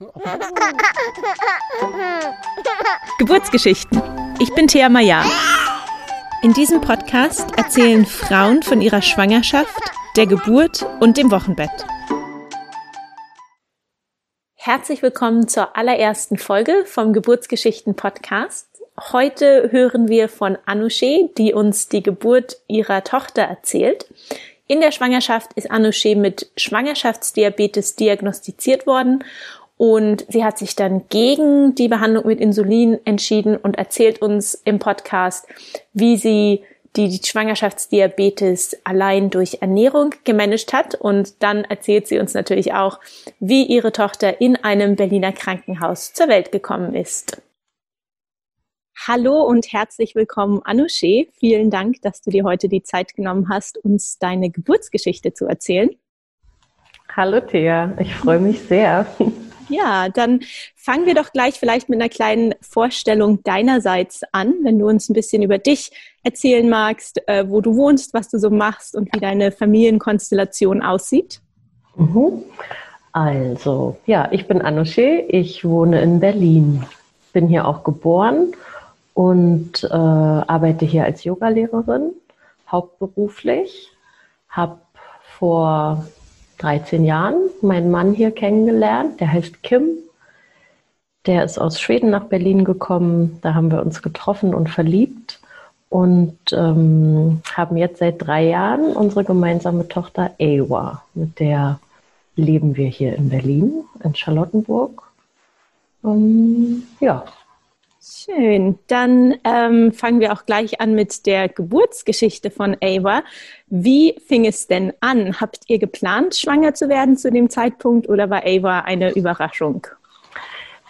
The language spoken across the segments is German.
Geburtsgeschichten. Ich bin Thea Maya. In diesem Podcast erzählen Frauen von ihrer Schwangerschaft, der Geburt und dem Wochenbett. Herzlich willkommen zur allerersten Folge vom Geburtsgeschichten Podcast. Heute hören wir von Anousheh, die uns die Geburt ihrer Tochter erzählt. In der Schwangerschaft ist Anousheh mit Schwangerschaftsdiabetes diagnostiziert worden und sie hat sich dann gegen die Behandlung mit Insulin entschieden und erzählt uns im Podcast, wie sie die Schwangerschaftsdiabetes allein durch Ernährung gemanagt hat. Und dann erzählt sie uns natürlich auch, wie ihre Tochter in einem Berliner Krankenhaus zur Welt gekommen ist. Hallo und herzlich willkommen, Anousheh. Vielen Dank, dass du dir heute die Zeit genommen hast, uns deine Geburtsgeschichte zu erzählen. Hallo Thea, ich freue mich sehr. Ja, dann fangen wir doch gleich vielleicht mit einer kleinen Vorstellung deinerseits an, wenn du uns ein bisschen über dich erzählen magst, äh, wo du wohnst, was du so machst und wie deine Familienkonstellation aussieht. Mhm. Also, ja, ich bin Anousheh, ich wohne in Berlin, bin hier auch geboren und äh, arbeite hier als Yogalehrerin, hauptberuflich, habe vor 13 Jahren meinen Mann hier kennengelernt. Der heißt Kim. Der ist aus Schweden nach Berlin gekommen. Da haben wir uns getroffen und verliebt und ähm, haben jetzt seit drei Jahren unsere gemeinsame Tochter Ewa. Mit der leben wir hier in Berlin, in Charlottenburg. Um, ja, Schön. Dann ähm, fangen wir auch gleich an mit der Geburtsgeschichte von Ava. Wie fing es denn an? Habt ihr geplant, schwanger zu werden zu dem Zeitpunkt oder war Ava eine Überraschung?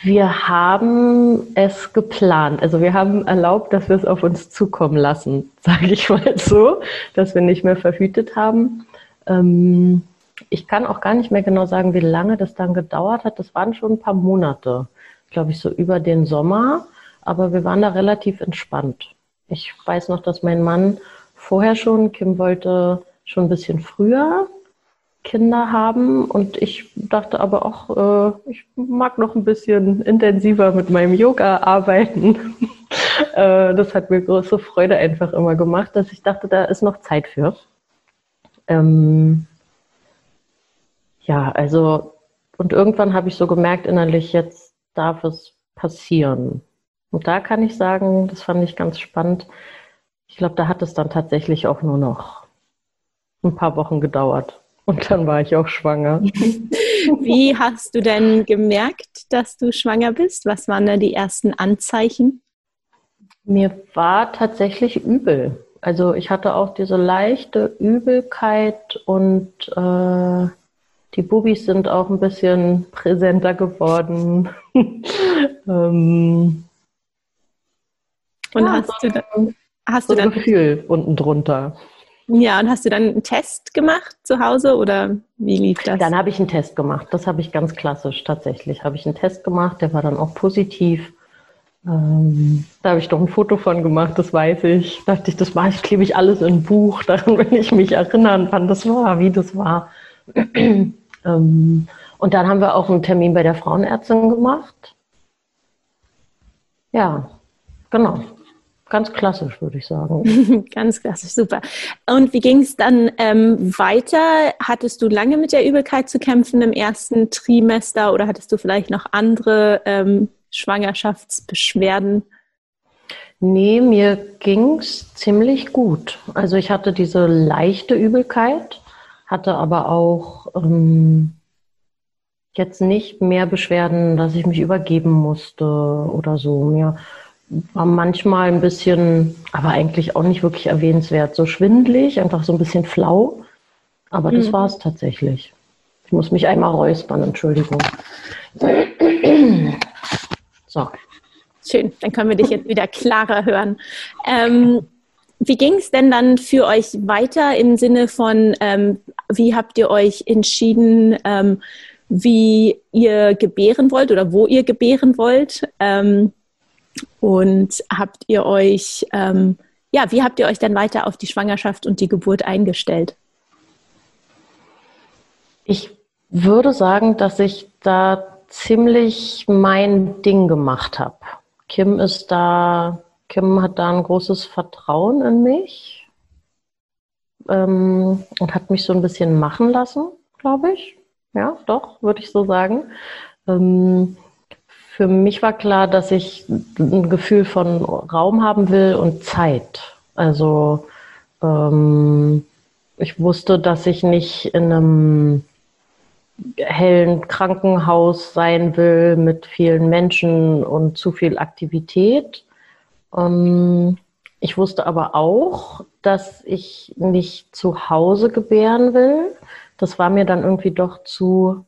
Wir haben es geplant. Also wir haben erlaubt, dass wir es auf uns zukommen lassen, sage ich mal so, dass wir nicht mehr verhütet haben. Ähm, ich kann auch gar nicht mehr genau sagen, wie lange das dann gedauert hat. Das waren schon ein paar Monate, glaube ich, so über den Sommer. Aber wir waren da relativ entspannt. Ich weiß noch, dass mein Mann vorher schon, Kim wollte schon ein bisschen früher Kinder haben und ich dachte aber auch, äh, ich mag noch ein bisschen intensiver mit meinem Yoga arbeiten. äh, das hat mir große Freude einfach immer gemacht, dass ich dachte, da ist noch Zeit für. Ähm, ja, also und irgendwann habe ich so gemerkt innerlich, jetzt darf es passieren. Und da kann ich sagen, das fand ich ganz spannend. Ich glaube, da hat es dann tatsächlich auch nur noch ein paar Wochen gedauert. Und dann war ich auch schwanger. Wie hast du denn gemerkt, dass du schwanger bist? Was waren da die ersten Anzeichen? Mir war tatsächlich übel. Also ich hatte auch diese leichte Übelkeit und äh, die Bubis sind auch ein bisschen präsenter geworden. ähm, und ja, hast, du, dann, hast so du dann Gefühl unten drunter. Ja, und hast du dann einen Test gemacht zu Hause oder wie lief das? Dann habe ich einen Test gemacht. Das habe ich ganz klassisch tatsächlich. Habe ich einen Test gemacht, der war dann auch positiv. Ähm, da habe ich doch ein Foto von gemacht, das weiß ich. Da dachte ich, das war ich, klebe ich alles in ein Buch, daran will ich mich erinnern, wann das war, wie das war. ähm, und dann haben wir auch einen Termin bei der Frauenärztin gemacht. Ja, genau. Ganz klassisch, würde ich sagen. Ganz klassisch, super. Und wie ging es dann ähm, weiter? Hattest du lange mit der Übelkeit zu kämpfen im ersten Trimester oder hattest du vielleicht noch andere ähm, Schwangerschaftsbeschwerden? Nee, mir ging es ziemlich gut. Also ich hatte diese leichte Übelkeit, hatte aber auch ähm, jetzt nicht mehr Beschwerden, dass ich mich übergeben musste oder so. Mir war manchmal ein bisschen, aber eigentlich auch nicht wirklich erwähnenswert, so schwindlig, einfach so ein bisschen flau. Aber das mhm. war es tatsächlich. Ich muss mich einmal räuspern, Entschuldigung. So. Schön, dann können wir dich jetzt wieder klarer hören. Ähm, wie ging es denn dann für euch weiter im Sinne von, ähm, wie habt ihr euch entschieden, ähm, wie ihr gebären wollt oder wo ihr gebären wollt? Ähm, und habt ihr euch, ähm, ja, wie habt ihr euch dann weiter auf die Schwangerschaft und die Geburt eingestellt? Ich würde sagen, dass ich da ziemlich mein Ding gemacht habe. Kim ist da, Kim hat da ein großes Vertrauen in mich ähm, und hat mich so ein bisschen machen lassen, glaube ich. Ja, doch, würde ich so sagen. Ähm, für mich war klar, dass ich ein Gefühl von Raum haben will und Zeit. Also ähm, ich wusste, dass ich nicht in einem hellen Krankenhaus sein will mit vielen Menschen und zu viel Aktivität. Ähm, ich wusste aber auch, dass ich nicht zu Hause gebären will. Das war mir dann irgendwie doch zu,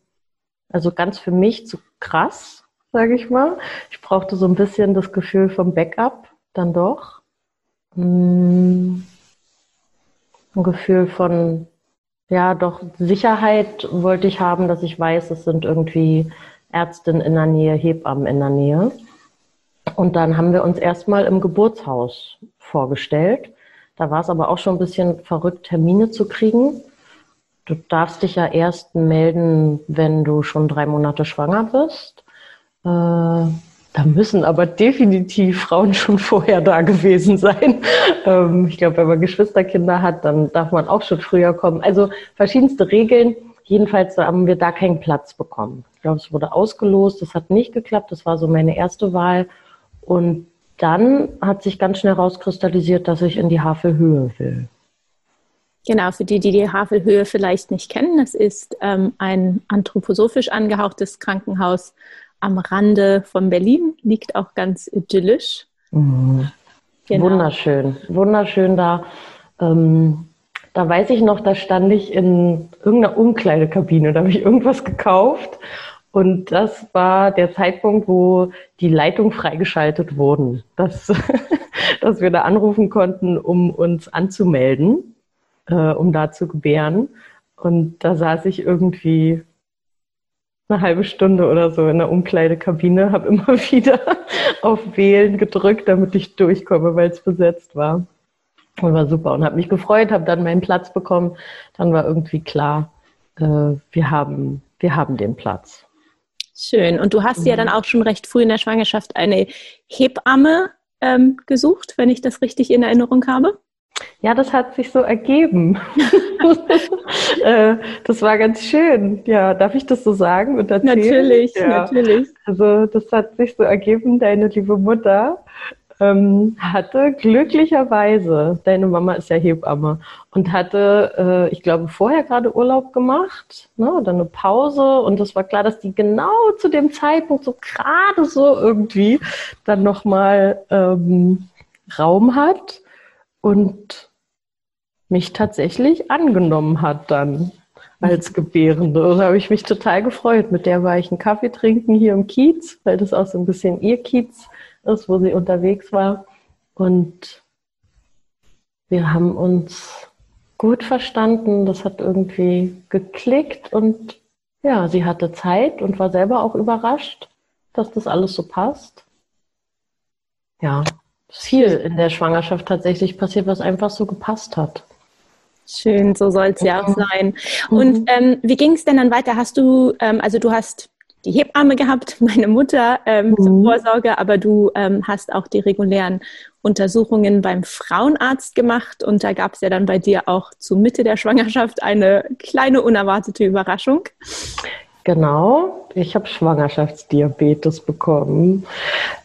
also ganz für mich zu krass, sage ich mal. Ich brauchte so ein bisschen das Gefühl vom Backup, dann doch. Hm, ein Gefühl von ja, doch Sicherheit wollte ich haben, dass ich weiß, es sind irgendwie Ärztinnen in der Nähe, Hebammen in der Nähe. Und dann haben wir uns erstmal im Geburtshaus vorgestellt. Da war es aber auch schon ein bisschen verrückt, Termine zu kriegen. Du darfst dich ja erst melden, wenn du schon drei Monate schwanger bist. Äh, da müssen aber definitiv Frauen schon vorher da gewesen sein. Ähm, ich glaube, wenn man Geschwisterkinder hat, dann darf man auch schon früher kommen. Also verschiedenste Regeln. Jedenfalls haben wir da keinen Platz bekommen. Ich glaube, es wurde ausgelost. Das hat nicht geklappt. Das war so meine erste Wahl. Und dann hat sich ganz schnell rauskristallisiert, dass ich in die Havelhöhe will. Genau, für die, die die Havelhöhe vielleicht nicht kennen, das ist ähm, ein anthroposophisch angehauchtes Krankenhaus am Rande von Berlin, liegt auch ganz idyllisch. Mhm. Genau. Wunderschön, wunderschön da. Ähm, da weiß ich noch, da stand ich in irgendeiner Umkleidekabine, da habe ich irgendwas gekauft und das war der Zeitpunkt, wo die Leitungen freigeschaltet wurden, dass, dass wir da anrufen konnten, um uns anzumelden, äh, um da zu gebären. Und da saß ich irgendwie eine halbe Stunde oder so in der Umkleidekabine, habe immer wieder auf Wählen gedrückt, damit ich durchkomme, weil es besetzt war. Und war super und habe mich gefreut, habe dann meinen Platz bekommen. Dann war irgendwie klar, äh, wir, haben, wir haben den Platz. Schön. Und du hast mhm. ja dann auch schon recht früh in der Schwangerschaft eine Hebamme ähm, gesucht, wenn ich das richtig in Erinnerung habe. Ja, das hat sich so ergeben. Äh, das war ganz schön. Ja, darf ich das so sagen und erzählen? Natürlich, ja. natürlich. Also das hat sich so ergeben, deine liebe Mutter ähm, hatte glücklicherweise, deine Mama ist ja Hebamme, und hatte, äh, ich glaube, vorher gerade Urlaub gemacht, ne, oder eine Pause. Und es war klar, dass die genau zu dem Zeitpunkt so gerade so irgendwie dann nochmal ähm, Raum hat und mich tatsächlich angenommen hat dann als Gebärende. Da habe ich mich total gefreut. Mit der war ich einen Kaffee trinken hier im Kiez, weil das auch so ein bisschen ihr Kiez ist, wo sie unterwegs war. Und wir haben uns gut verstanden. Das hat irgendwie geklickt und ja, sie hatte Zeit und war selber auch überrascht, dass das alles so passt. Ja, viel in der Schwangerschaft tatsächlich passiert, was einfach so gepasst hat. Schön, so soll es ja auch mhm. sein. Und mhm. ähm, wie ging es denn dann weiter? Hast du, ähm, also du hast die Hebamme gehabt, meine Mutter ähm, mhm. zur Vorsorge, aber du ähm, hast auch die regulären Untersuchungen beim Frauenarzt gemacht und da gab es ja dann bei dir auch zur Mitte der Schwangerschaft eine kleine unerwartete Überraschung. Genau, ich habe Schwangerschaftsdiabetes bekommen.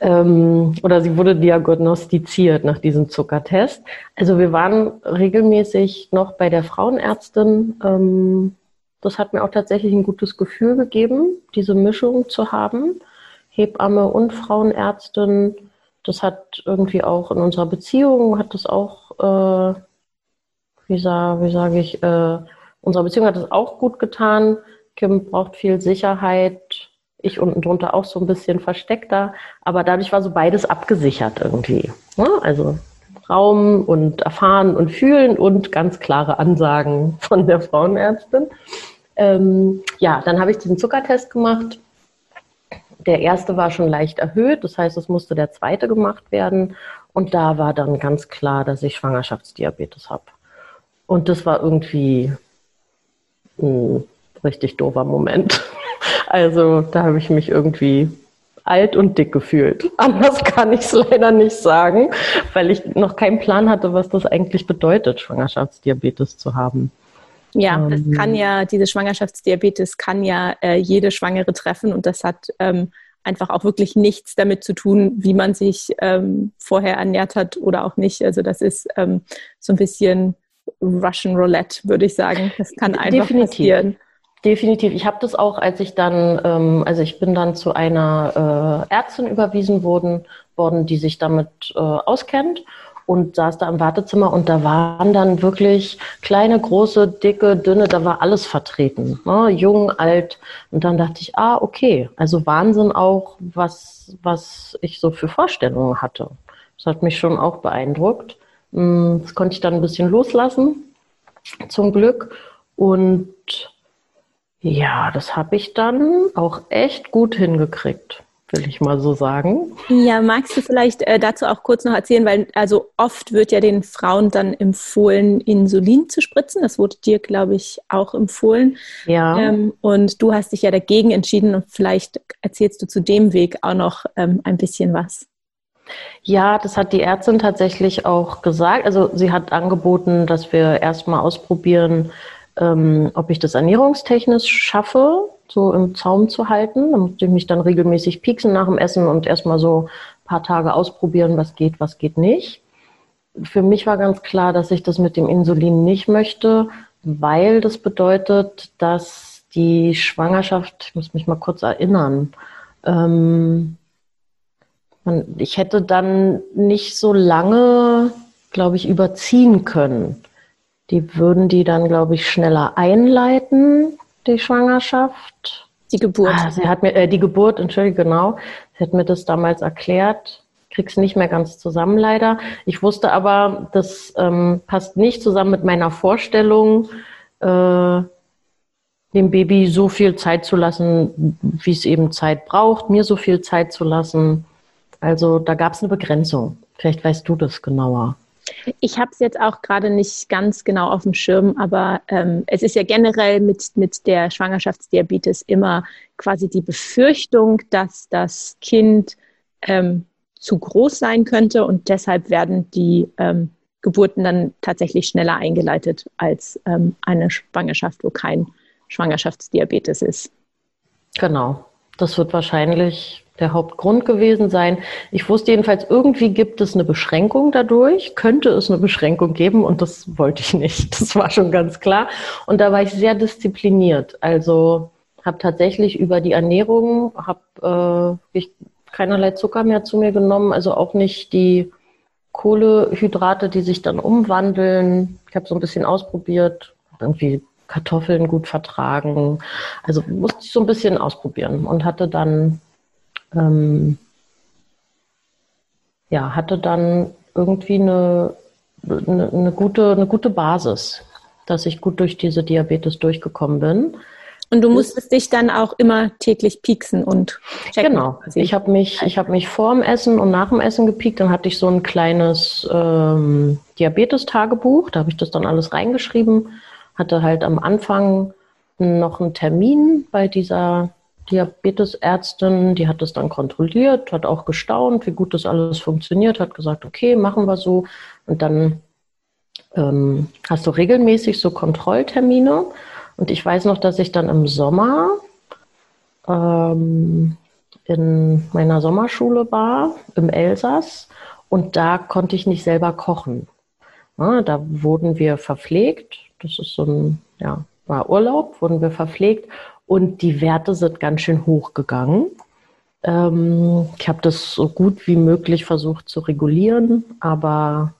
Ähm, oder sie wurde diagnostiziert nach diesem Zuckertest. Also wir waren regelmäßig noch bei der Frauenärztin. Ähm, das hat mir auch tatsächlich ein gutes Gefühl gegeben, diese Mischung zu haben. Hebamme und Frauenärztin. Das hat irgendwie auch in unserer Beziehung, hat das auch, äh, wie, sag, wie sage ich, äh, unserer Beziehung hat das auch gut getan Kim braucht viel Sicherheit. Ich unten drunter auch so ein bisschen versteckter. Aber dadurch war so beides abgesichert irgendwie. Ne? Also Raum und erfahren und fühlen und ganz klare Ansagen von der Frauenärztin. Ähm, ja, dann habe ich diesen Zuckertest gemacht. Der erste war schon leicht erhöht, das heißt, es musste der zweite gemacht werden. Und da war dann ganz klar, dass ich Schwangerschaftsdiabetes habe. Und das war irgendwie mh, richtig doofer Moment. Also da habe ich mich irgendwie alt und dick gefühlt. Anders kann ich es leider nicht sagen, weil ich noch keinen Plan hatte, was das eigentlich bedeutet, Schwangerschaftsdiabetes zu haben. Ja, das ähm. kann ja, diese Schwangerschaftsdiabetes kann ja äh, jede Schwangere treffen und das hat ähm, einfach auch wirklich nichts damit zu tun, wie man sich ähm, vorher ernährt hat oder auch nicht. Also das ist ähm, so ein bisschen Russian Roulette, würde ich sagen. Das kann einfach Definitiv. passieren. Definitiv. Ich habe das auch, als ich dann, ähm, also ich bin dann zu einer äh, Ärztin überwiesen worden, worden, die sich damit äh, auskennt und saß da im Wartezimmer und da waren dann wirklich kleine, große, dicke, dünne, da war alles vertreten. Ne? Jung, alt. Und dann dachte ich, ah, okay, also Wahnsinn auch, was, was ich so für Vorstellungen hatte. Das hat mich schon auch beeindruckt. Hm, das konnte ich dann ein bisschen loslassen, zum Glück. Und ja, das habe ich dann auch echt gut hingekriegt, will ich mal so sagen. Ja, magst du vielleicht äh, dazu auch kurz noch erzählen, weil also oft wird ja den Frauen dann empfohlen, Insulin zu spritzen. Das wurde dir, glaube ich, auch empfohlen. Ja. Ähm, und du hast dich ja dagegen entschieden und vielleicht erzählst du zu dem Weg auch noch ähm, ein bisschen was. Ja, das hat die Ärztin tatsächlich auch gesagt. Also sie hat angeboten, dass wir erstmal ausprobieren, ähm, ob ich das ernährungstechnisch schaffe, so im Zaum zu halten. Da musste ich mich dann regelmäßig pieksen nach dem Essen und erstmal so ein paar Tage ausprobieren, was geht, was geht nicht. Für mich war ganz klar, dass ich das mit dem Insulin nicht möchte, weil das bedeutet, dass die Schwangerschaft, ich muss mich mal kurz erinnern, ähm, ich hätte dann nicht so lange, glaube ich, überziehen können. Die würden die dann, glaube ich, schneller einleiten, die Schwangerschaft. Die Geburt. Ah, sie hat mir, äh, die Geburt, entschuldige, genau. Sie hat mir das damals erklärt. Krieg's nicht mehr ganz zusammen, leider. Ich wusste aber, das ähm, passt nicht zusammen mit meiner Vorstellung, äh, dem Baby so viel Zeit zu lassen, wie es eben Zeit braucht, mir so viel Zeit zu lassen. Also da gab es eine Begrenzung. Vielleicht weißt du das genauer. Ich habe es jetzt auch gerade nicht ganz genau auf dem Schirm, aber ähm, es ist ja generell mit, mit der Schwangerschaftsdiabetes immer quasi die Befürchtung, dass das Kind ähm, zu groß sein könnte und deshalb werden die ähm, Geburten dann tatsächlich schneller eingeleitet als ähm, eine Schwangerschaft, wo kein Schwangerschaftsdiabetes ist. Genau. Das wird wahrscheinlich der Hauptgrund gewesen sein. Ich wusste jedenfalls, irgendwie gibt es eine Beschränkung dadurch, könnte es eine Beschränkung geben und das wollte ich nicht. Das war schon ganz klar. Und da war ich sehr diszipliniert. Also habe tatsächlich über die Ernährung, habe äh, keinerlei Zucker mehr zu mir genommen, also auch nicht die Kohlehydrate, die sich dann umwandeln. Ich habe so ein bisschen ausprobiert, irgendwie Kartoffeln gut vertragen. Also musste ich so ein bisschen ausprobieren und hatte dann ähm, ja, hatte dann irgendwie eine, eine, eine, gute, eine gute Basis, dass ich gut durch diese Diabetes durchgekommen bin. Und du musstest dich dann auch immer täglich pieksen und checken. Genau. Ich habe mich, ich habe mich vor dem Essen und nach dem Essen gepiekt. Dann hatte ich so ein kleines ähm, Diabetes-Tagebuch. Da habe ich das dann alles reingeschrieben. Hatte halt am Anfang noch einen Termin bei dieser Diabetesärztin, die hat das dann kontrolliert, hat auch gestaunt, wie gut das alles funktioniert, hat gesagt, okay, machen wir so. Und dann ähm, hast du regelmäßig so Kontrolltermine. Und ich weiß noch, dass ich dann im Sommer ähm, in meiner Sommerschule war, im Elsass. Und da konnte ich nicht selber kochen. Ja, da wurden wir verpflegt. Das ist so ein, ja, war Urlaub, wurden wir verpflegt und die Werte sind ganz schön hochgegangen. Ähm, ich habe das so gut wie möglich versucht zu regulieren, aber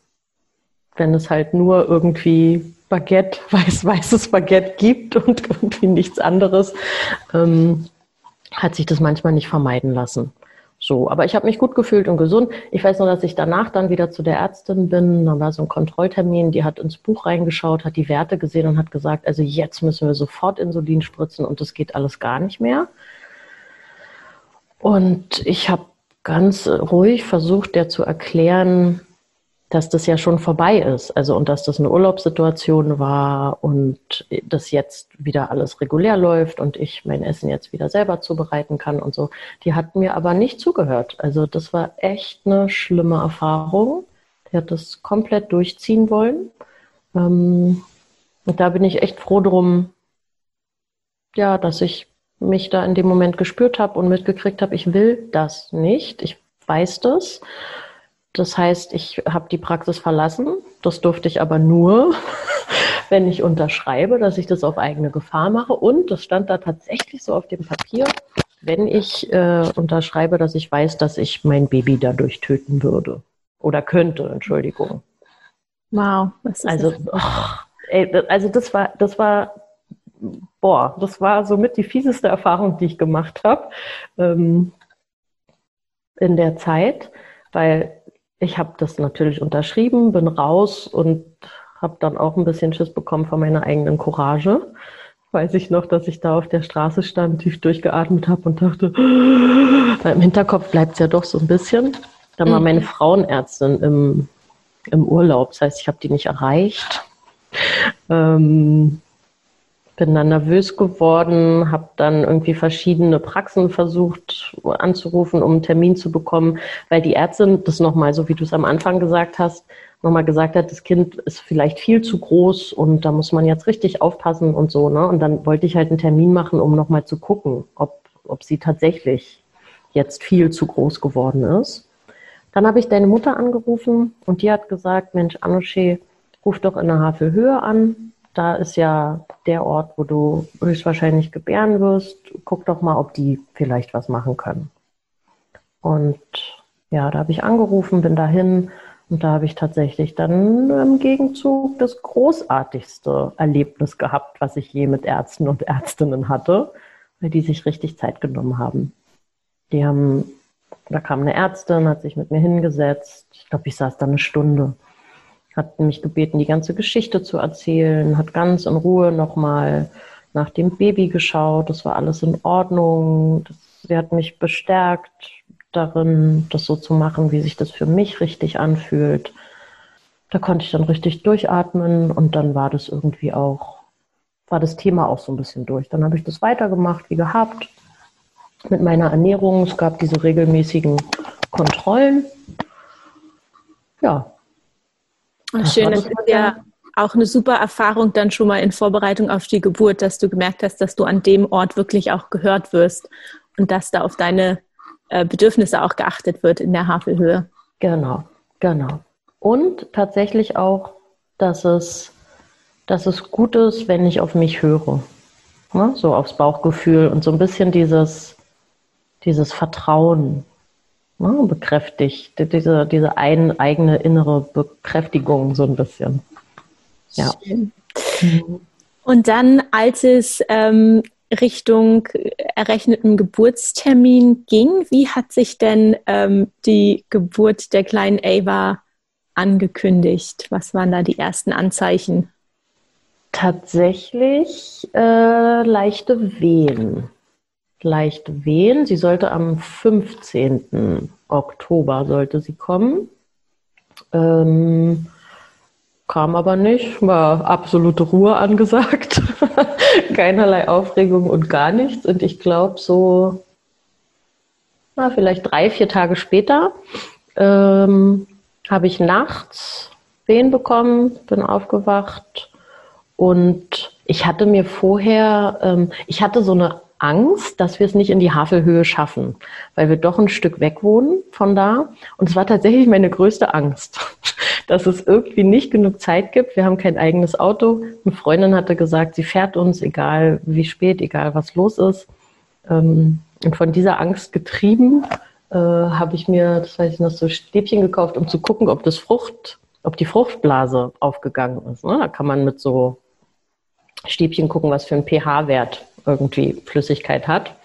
wenn es halt nur irgendwie Baguette, weiß, weißes Baguette gibt und irgendwie nichts anderes, ähm, hat sich das manchmal nicht vermeiden lassen. So, aber ich habe mich gut gefühlt und gesund. Ich weiß nur, dass ich danach dann wieder zu der Ärztin bin. Da war so ein Kontrolltermin, die hat ins Buch reingeschaut, hat die Werte gesehen und hat gesagt, also jetzt müssen wir sofort Insulin spritzen und das geht alles gar nicht mehr. Und ich habe ganz ruhig versucht, der zu erklären, dass das ja schon vorbei ist. Also und dass das eine Urlaubssituation war und dass jetzt wieder alles regulär läuft und ich mein Essen jetzt wieder selber zubereiten kann und so. Die hat mir aber nicht zugehört. Also das war echt eine schlimme Erfahrung. Die hat das komplett durchziehen wollen. Ähm, und da bin ich echt froh drum, ja, dass ich mich da in dem Moment gespürt habe und mitgekriegt habe, ich will das nicht. Ich weiß das. Das heißt, ich habe die Praxis verlassen. Das durfte ich aber nur, wenn ich unterschreibe, dass ich das auf eigene Gefahr mache. Und das stand da tatsächlich so auf dem Papier, wenn ich äh, unterschreibe, dass ich weiß, dass ich mein Baby dadurch töten würde. Oder könnte, Entschuldigung. Wow. Das also, oh, ey, also das war, das war, boah, das war somit die fieseste Erfahrung, die ich gemacht habe ähm, in der Zeit, weil ich habe das natürlich unterschrieben, bin raus und habe dann auch ein bisschen Schiss bekommen von meiner eigenen Courage. Weiß ich noch, dass ich da auf der Straße stand, tief durchgeatmet habe und dachte, weil im Hinterkopf bleibt es ja doch so ein bisschen. Dann war mhm. meine Frauenärztin im, im Urlaub, das heißt, ich habe die nicht erreicht. Ähm, bin dann nervös geworden, habe dann irgendwie verschiedene Praxen versucht anzurufen, um einen Termin zu bekommen, weil die Ärztin das nochmal, so wie du es am Anfang gesagt hast, nochmal gesagt hat, das Kind ist vielleicht viel zu groß und da muss man jetzt richtig aufpassen und so. Ne? Und dann wollte ich halt einen Termin machen, um nochmal zu gucken, ob, ob sie tatsächlich jetzt viel zu groß geworden ist. Dann habe ich deine Mutter angerufen und die hat gesagt, Mensch, Anoche, ruf doch in der Havelhöhe an da ist ja der Ort, wo du höchstwahrscheinlich gebären wirst. Guck doch mal, ob die vielleicht was machen können. Und ja, da habe ich angerufen, bin dahin und da habe ich tatsächlich dann im Gegenzug das großartigste Erlebnis gehabt, was ich je mit Ärzten und Ärztinnen hatte, weil die sich richtig Zeit genommen haben. Die haben, da kam eine Ärztin, hat sich mit mir hingesetzt. Ich glaube, ich saß da eine Stunde hat mich gebeten, die ganze Geschichte zu erzählen, hat ganz in Ruhe nochmal nach dem Baby geschaut. Das war alles in Ordnung. Das, sie hat mich bestärkt darin, das so zu machen, wie sich das für mich richtig anfühlt. Da konnte ich dann richtig durchatmen und dann war das irgendwie auch, war das Thema auch so ein bisschen durch. Dann habe ich das weitergemacht wie gehabt mit meiner Ernährung. Es gab diese regelmäßigen Kontrollen. Ja, Schön, das ist ja auch eine super Erfahrung dann schon mal in Vorbereitung auf die Geburt, dass du gemerkt hast, dass du an dem Ort wirklich auch gehört wirst und dass da auf deine äh, Bedürfnisse auch geachtet wird in der Havelhöhe. Genau, genau. Und tatsächlich auch, dass es, dass es gut ist, wenn ich auf mich höre. Ne? So aufs Bauchgefühl und so ein bisschen dieses, dieses Vertrauen, ne, bekräftigt, diese, diese ein, eigene innere Bekräftigung so ein bisschen. Ja. Und dann, als es ähm, Richtung errechneten Geburtstermin ging, wie hat sich denn ähm, die Geburt der kleinen Ava angekündigt? Was waren da die ersten Anzeichen? Tatsächlich äh, leichte Wehen leicht wehen. Sie sollte am 15. Oktober sollte sie kommen. Ähm, kam aber nicht, war absolute Ruhe angesagt. Keinerlei Aufregung und gar nichts. Und ich glaube, so, na, vielleicht drei, vier Tage später ähm, habe ich nachts Wehen bekommen, bin aufgewacht und ich hatte mir vorher, ähm, ich hatte so eine Angst, dass wir es nicht in die Havelhöhe schaffen, weil wir doch ein Stück weg wohnen von da. Und es war tatsächlich meine größte Angst, dass es irgendwie nicht genug Zeit gibt. Wir haben kein eigenes Auto. Eine Freundin hatte gesagt, sie fährt uns, egal wie spät, egal was los ist. Ähm, und von dieser Angst getrieben äh, habe ich mir, das weiß ich noch, so Stäbchen gekauft, um zu gucken, ob das Frucht, ob die Fruchtblase aufgegangen ist. Ne? Da kann man mit so Stäbchen gucken, was für ein pH-Wert irgendwie Flüssigkeit hat.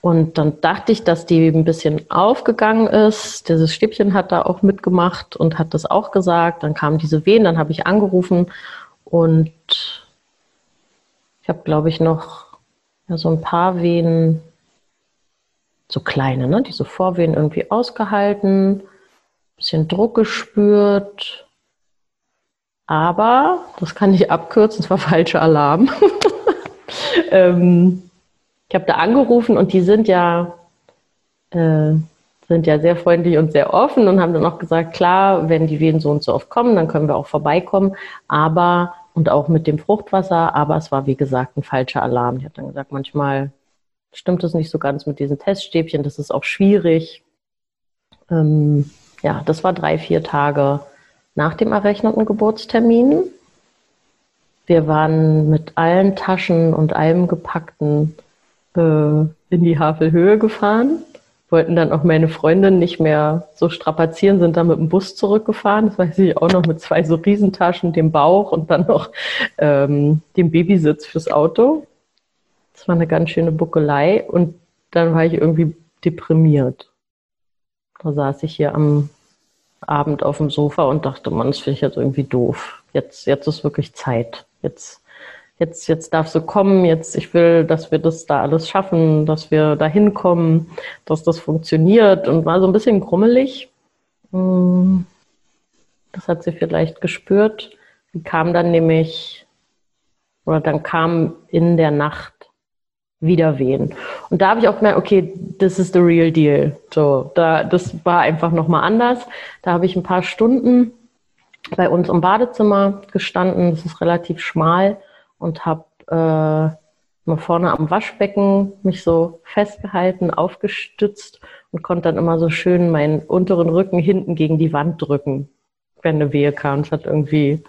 Und dann dachte ich, dass die ein bisschen aufgegangen ist. Dieses Stäbchen hat da auch mitgemacht und hat das auch gesagt. Dann kamen diese Wehen, dann habe ich angerufen und ich habe, glaube ich, noch ja, so ein paar Wehen, so kleine, ne, diese Vorwehen irgendwie ausgehalten. bisschen Druck gespürt. Aber, das kann ich abkürzen, es war falscher Alarm. ähm, ich habe da angerufen und die sind ja, äh, sind ja sehr freundlich und sehr offen und haben dann auch gesagt, klar, wenn die Wehen so und so oft kommen, dann können wir auch vorbeikommen. Aber, und auch mit dem Fruchtwasser, aber es war wie gesagt ein falscher Alarm. Die hat dann gesagt, manchmal stimmt es nicht so ganz mit diesen Teststäbchen, das ist auch schwierig. Ähm, ja, das war drei, vier Tage nach dem errechneten Geburtstermin. Wir waren mit allen Taschen und allem Gepackten äh, in die Havelhöhe gefahren, wollten dann auch meine Freundin nicht mehr so strapazieren, sind dann mit dem Bus zurückgefahren. Das weiß ich auch noch mit zwei so Riesentaschen, dem Bauch und dann noch ähm, dem Babysitz fürs Auto. Das war eine ganz schöne Buckelei und dann war ich irgendwie deprimiert. Da saß ich hier am Abend auf dem Sofa und dachte, man, das finde ich jetzt irgendwie doof. Jetzt, jetzt ist wirklich Zeit. Jetzt, jetzt, jetzt darf sie kommen. Jetzt, ich will, dass wir das da alles schaffen, dass wir da hinkommen, dass das funktioniert und war so ein bisschen grummelig. Hm, das hat sie vielleicht gespürt. Sie kam dann nämlich, oder dann kam in der Nacht wieder wehen. Und da habe ich auch gemerkt, okay, this is the real deal. So, da, das war einfach nochmal anders. Da habe ich ein paar Stunden bei uns im Badezimmer gestanden. Das ist relativ schmal und habe äh, mal vorne am Waschbecken mich so festgehalten, aufgestützt und konnte dann immer so schön meinen unteren Rücken hinten gegen die Wand drücken, wenn eine Wehe kam. Es hat irgendwie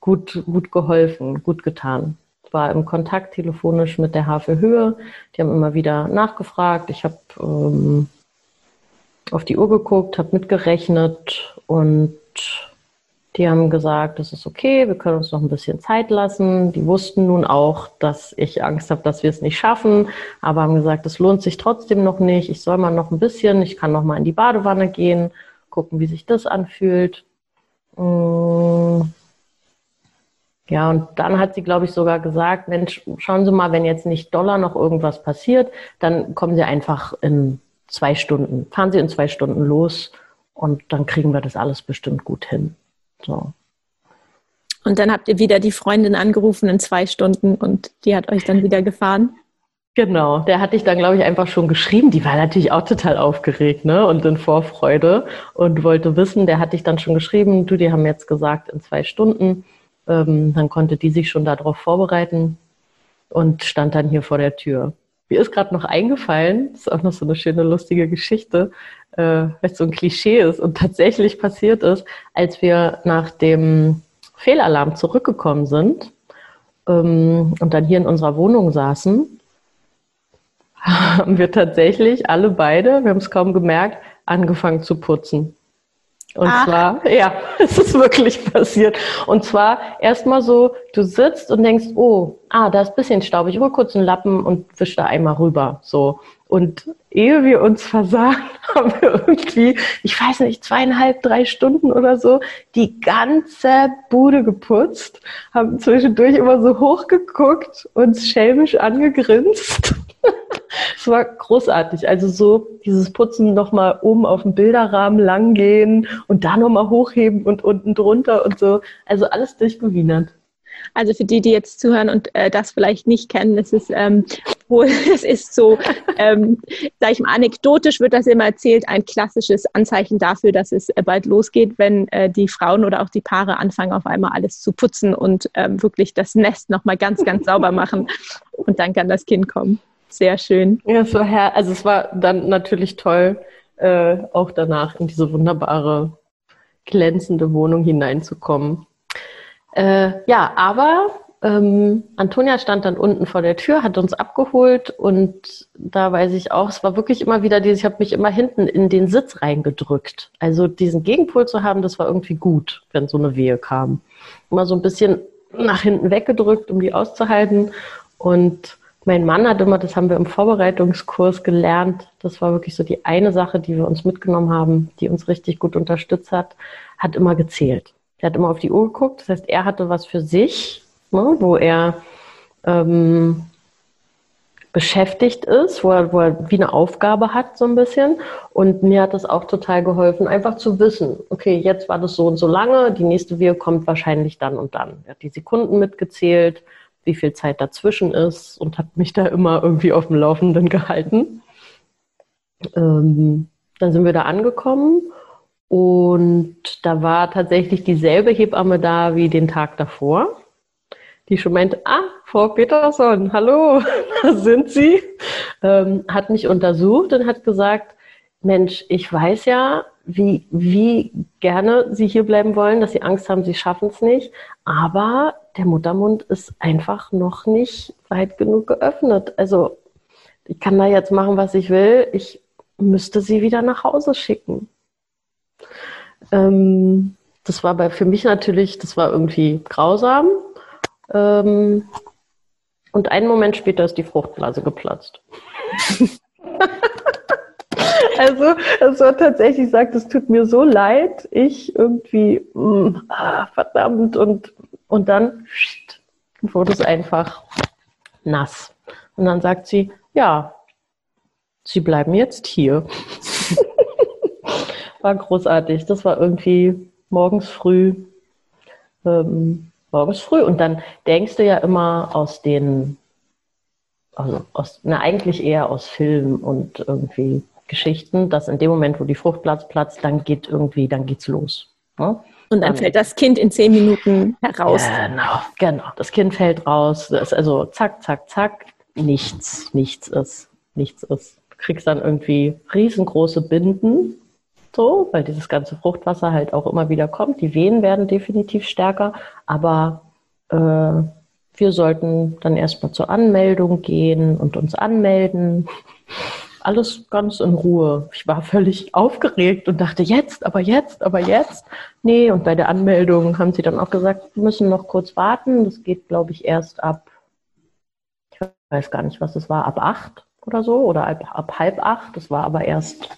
gut, gut geholfen, gut getan war im Kontakt telefonisch mit der Havel Höhe. Die haben immer wieder nachgefragt. Ich habe ähm, auf die Uhr geguckt, habe mitgerechnet und die haben gesagt, das ist okay, wir können uns noch ein bisschen Zeit lassen. Die wussten nun auch, dass ich Angst habe, dass wir es nicht schaffen, aber haben gesagt, es lohnt sich trotzdem noch nicht. Ich soll mal noch ein bisschen, ich kann noch mal in die Badewanne gehen, gucken, wie sich das anfühlt. Mmh ja, und dann hat sie, glaube ich, sogar gesagt, Mensch, schauen Sie mal, wenn jetzt nicht Dollar noch irgendwas passiert, dann kommen Sie einfach in zwei Stunden, fahren Sie in zwei Stunden los und dann kriegen wir das alles bestimmt gut hin. So. Und dann habt ihr wieder die Freundin angerufen in zwei Stunden und die hat euch dann wieder gefahren? Genau, der hatte ich dann, glaube ich, einfach schon geschrieben. Die war natürlich auch total aufgeregt ne? und in Vorfreude und wollte wissen, der hatte ich dann schon geschrieben, du, die haben jetzt gesagt, in zwei Stunden ähm, dann konnte die sich schon darauf vorbereiten und stand dann hier vor der Tür. Mir ist gerade noch eingefallen, das ist auch noch so eine schöne, lustige Geschichte, äh, weil es so ein Klischee ist und tatsächlich passiert ist, als wir nach dem Fehlalarm zurückgekommen sind ähm, und dann hier in unserer Wohnung saßen, haben wir tatsächlich alle beide, wir haben es kaum gemerkt, angefangen zu putzen. Und Ach. zwar, ja, es ist wirklich passiert. Und zwar erstmal so, du sitzt und denkst, oh, ah, da ist ein bisschen staubig, hol kurz einen Lappen und wisch da einmal rüber. So. Und ehe wir uns versahen, haben wir irgendwie, ich weiß nicht, zweieinhalb, drei Stunden oder so, die ganze Bude geputzt, haben zwischendurch immer so hochgeguckt, uns schelmisch angegrinst es war großartig. Also so dieses Putzen nochmal oben auf dem Bilderrahmen langgehen und da nochmal hochheben und unten drunter und so. Also alles durchgewienert. Also für die, die jetzt zuhören und äh, das vielleicht nicht kennen, es ist ähm, wohl, es ist so, ähm, sag ich mal, anekdotisch wird das immer erzählt, ein klassisches Anzeichen dafür, dass es äh, bald losgeht, wenn äh, die Frauen oder auch die Paare anfangen, auf einmal alles zu putzen und ähm, wirklich das Nest nochmal ganz, ganz sauber machen und dann kann das Kind kommen. Sehr schön. Ja, es war her also es war dann natürlich toll, äh, auch danach in diese wunderbare, glänzende Wohnung hineinzukommen. Äh, ja, aber ähm, Antonia stand dann unten vor der Tür, hat uns abgeholt und da weiß ich auch, es war wirklich immer wieder dieses, ich habe mich immer hinten in den Sitz reingedrückt. Also diesen Gegenpol zu haben, das war irgendwie gut, wenn so eine Wehe kam. Immer so ein bisschen nach hinten weggedrückt, um die auszuhalten und mein Mann hat immer, das haben wir im Vorbereitungskurs gelernt, das war wirklich so die eine Sache, die wir uns mitgenommen haben, die uns richtig gut unterstützt hat, hat immer gezählt. Er hat immer auf die Uhr geguckt, das heißt, er hatte was für sich, ne, wo er ähm, beschäftigt ist, wo er, wo er wie eine Aufgabe hat, so ein bisschen. Und mir hat das auch total geholfen, einfach zu wissen, okay, jetzt war das so und so lange, die nächste Wehe kommt wahrscheinlich dann und dann. Er hat die Sekunden mitgezählt, wie viel Zeit dazwischen ist und hat mich da immer irgendwie auf dem Laufenden gehalten. Ähm, dann sind wir da angekommen und da war tatsächlich dieselbe Hebamme da wie den Tag davor die schon meinte, ah, Frau Peterson, hallo, da sind Sie, ähm, hat mich untersucht und hat gesagt, Mensch, ich weiß ja, wie, wie gerne Sie hier bleiben wollen, dass Sie Angst haben, Sie schaffen es nicht, aber der Muttermund ist einfach noch nicht weit genug geöffnet. Also ich kann da jetzt machen, was ich will. Ich müsste Sie wieder nach Hause schicken. Ähm, das war bei, für mich natürlich, das war irgendwie grausam, ähm, und einen Moment später ist die Fruchtblase geplatzt. also, es war tatsächlich sagt, es tut mir so leid. Ich irgendwie, mh, mm, ah, verdammt, und, und dann pst, wurde es einfach nass. Und dann sagt sie, ja, sie bleiben jetzt hier. war großartig. Das war irgendwie morgens früh. Ähm, morgens früh. Und dann denkst du ja immer aus den, also aus, na, eigentlich eher aus Filmen und irgendwie Geschichten, dass in dem Moment, wo die Fruchtplatz platzt, dann geht irgendwie, dann geht's los. Ne? Und dann, fällt das Kind in zehn Minuten heraus. Genau, genau. Das Kind fällt raus. Das ist also zack, zack, zack. Nichts, nichts ist, nichts ist. Du kriegst dann irgendwie riesengroße Binden so, weil dieses ganze Fruchtwasser halt auch immer wieder kommt. Die Wehen werden definitiv stärker, aber äh, wir sollten dann erstmal zur Anmeldung gehen und uns anmelden. Alles ganz in Ruhe. Ich war völlig aufgeregt und dachte, jetzt, aber jetzt, aber jetzt. Nee, und bei der Anmeldung haben sie dann auch gesagt, wir müssen noch kurz warten. Das geht, glaube ich, erst ab, ich weiß gar nicht, was es war, ab acht oder so oder ab, ab halb acht. Das war aber erst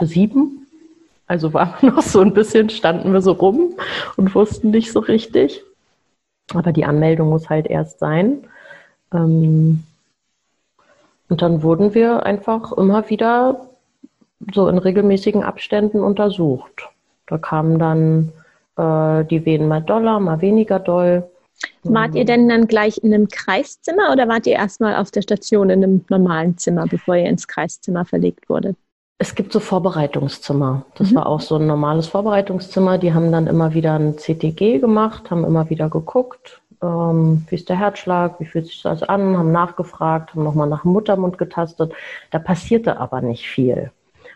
sieben. Also war noch so ein bisschen, standen wir so rum und wussten nicht so richtig. Aber die Anmeldung muss halt erst sein. Ähm, und dann wurden wir einfach immer wieder so in regelmäßigen Abständen untersucht. Da kamen dann äh, die Venen mal doller, mal weniger doll. Wart ihr denn dann gleich in einem Kreiszimmer oder wart ihr erstmal auf der Station in einem normalen Zimmer, bevor ihr ins Kreiszimmer verlegt wurdet? Es gibt so Vorbereitungszimmer. Das mhm. war auch so ein normales Vorbereitungszimmer. Die haben dann immer wieder ein CTG gemacht, haben immer wieder geguckt, ähm, wie ist der Herzschlag, wie fühlt sich das an, haben nachgefragt, haben nochmal nach dem Muttermund getastet. Da passierte aber nicht viel.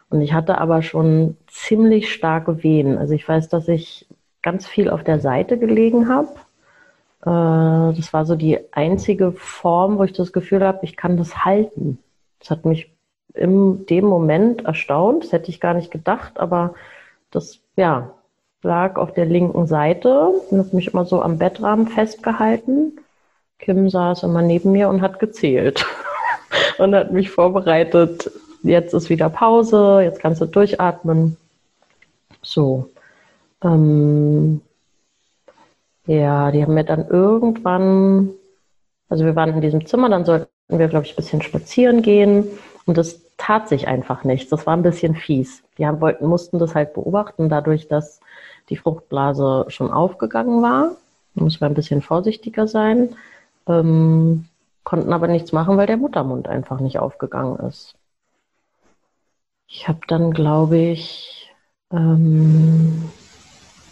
Und ich hatte aber schon ziemlich starke Wehen. Also ich weiß, dass ich ganz viel auf der Seite gelegen habe. Äh, das war so die einzige Form, wo ich das Gefühl habe, ich kann das halten. Das hat mich in dem Moment erstaunt. Das hätte ich gar nicht gedacht, aber das, ja, lag auf der linken Seite und habe mich immer so am Bettrahmen festgehalten. Kim saß immer neben mir und hat gezählt und hat mich vorbereitet. Jetzt ist wieder Pause, jetzt kannst du durchatmen. So. Ähm, ja, die haben mir dann irgendwann, also wir waren in diesem Zimmer, dann sollten wir, glaube ich, ein bisschen spazieren gehen. Und das tat sich einfach nichts. Das war ein bisschen fies. Die haben, wollten, mussten das halt beobachten, dadurch, dass die Fruchtblase schon aufgegangen war. Da muss man ein bisschen vorsichtiger sein. Ähm, konnten aber nichts machen, weil der Muttermund einfach nicht aufgegangen ist. Ich habe dann, glaube ich, ähm,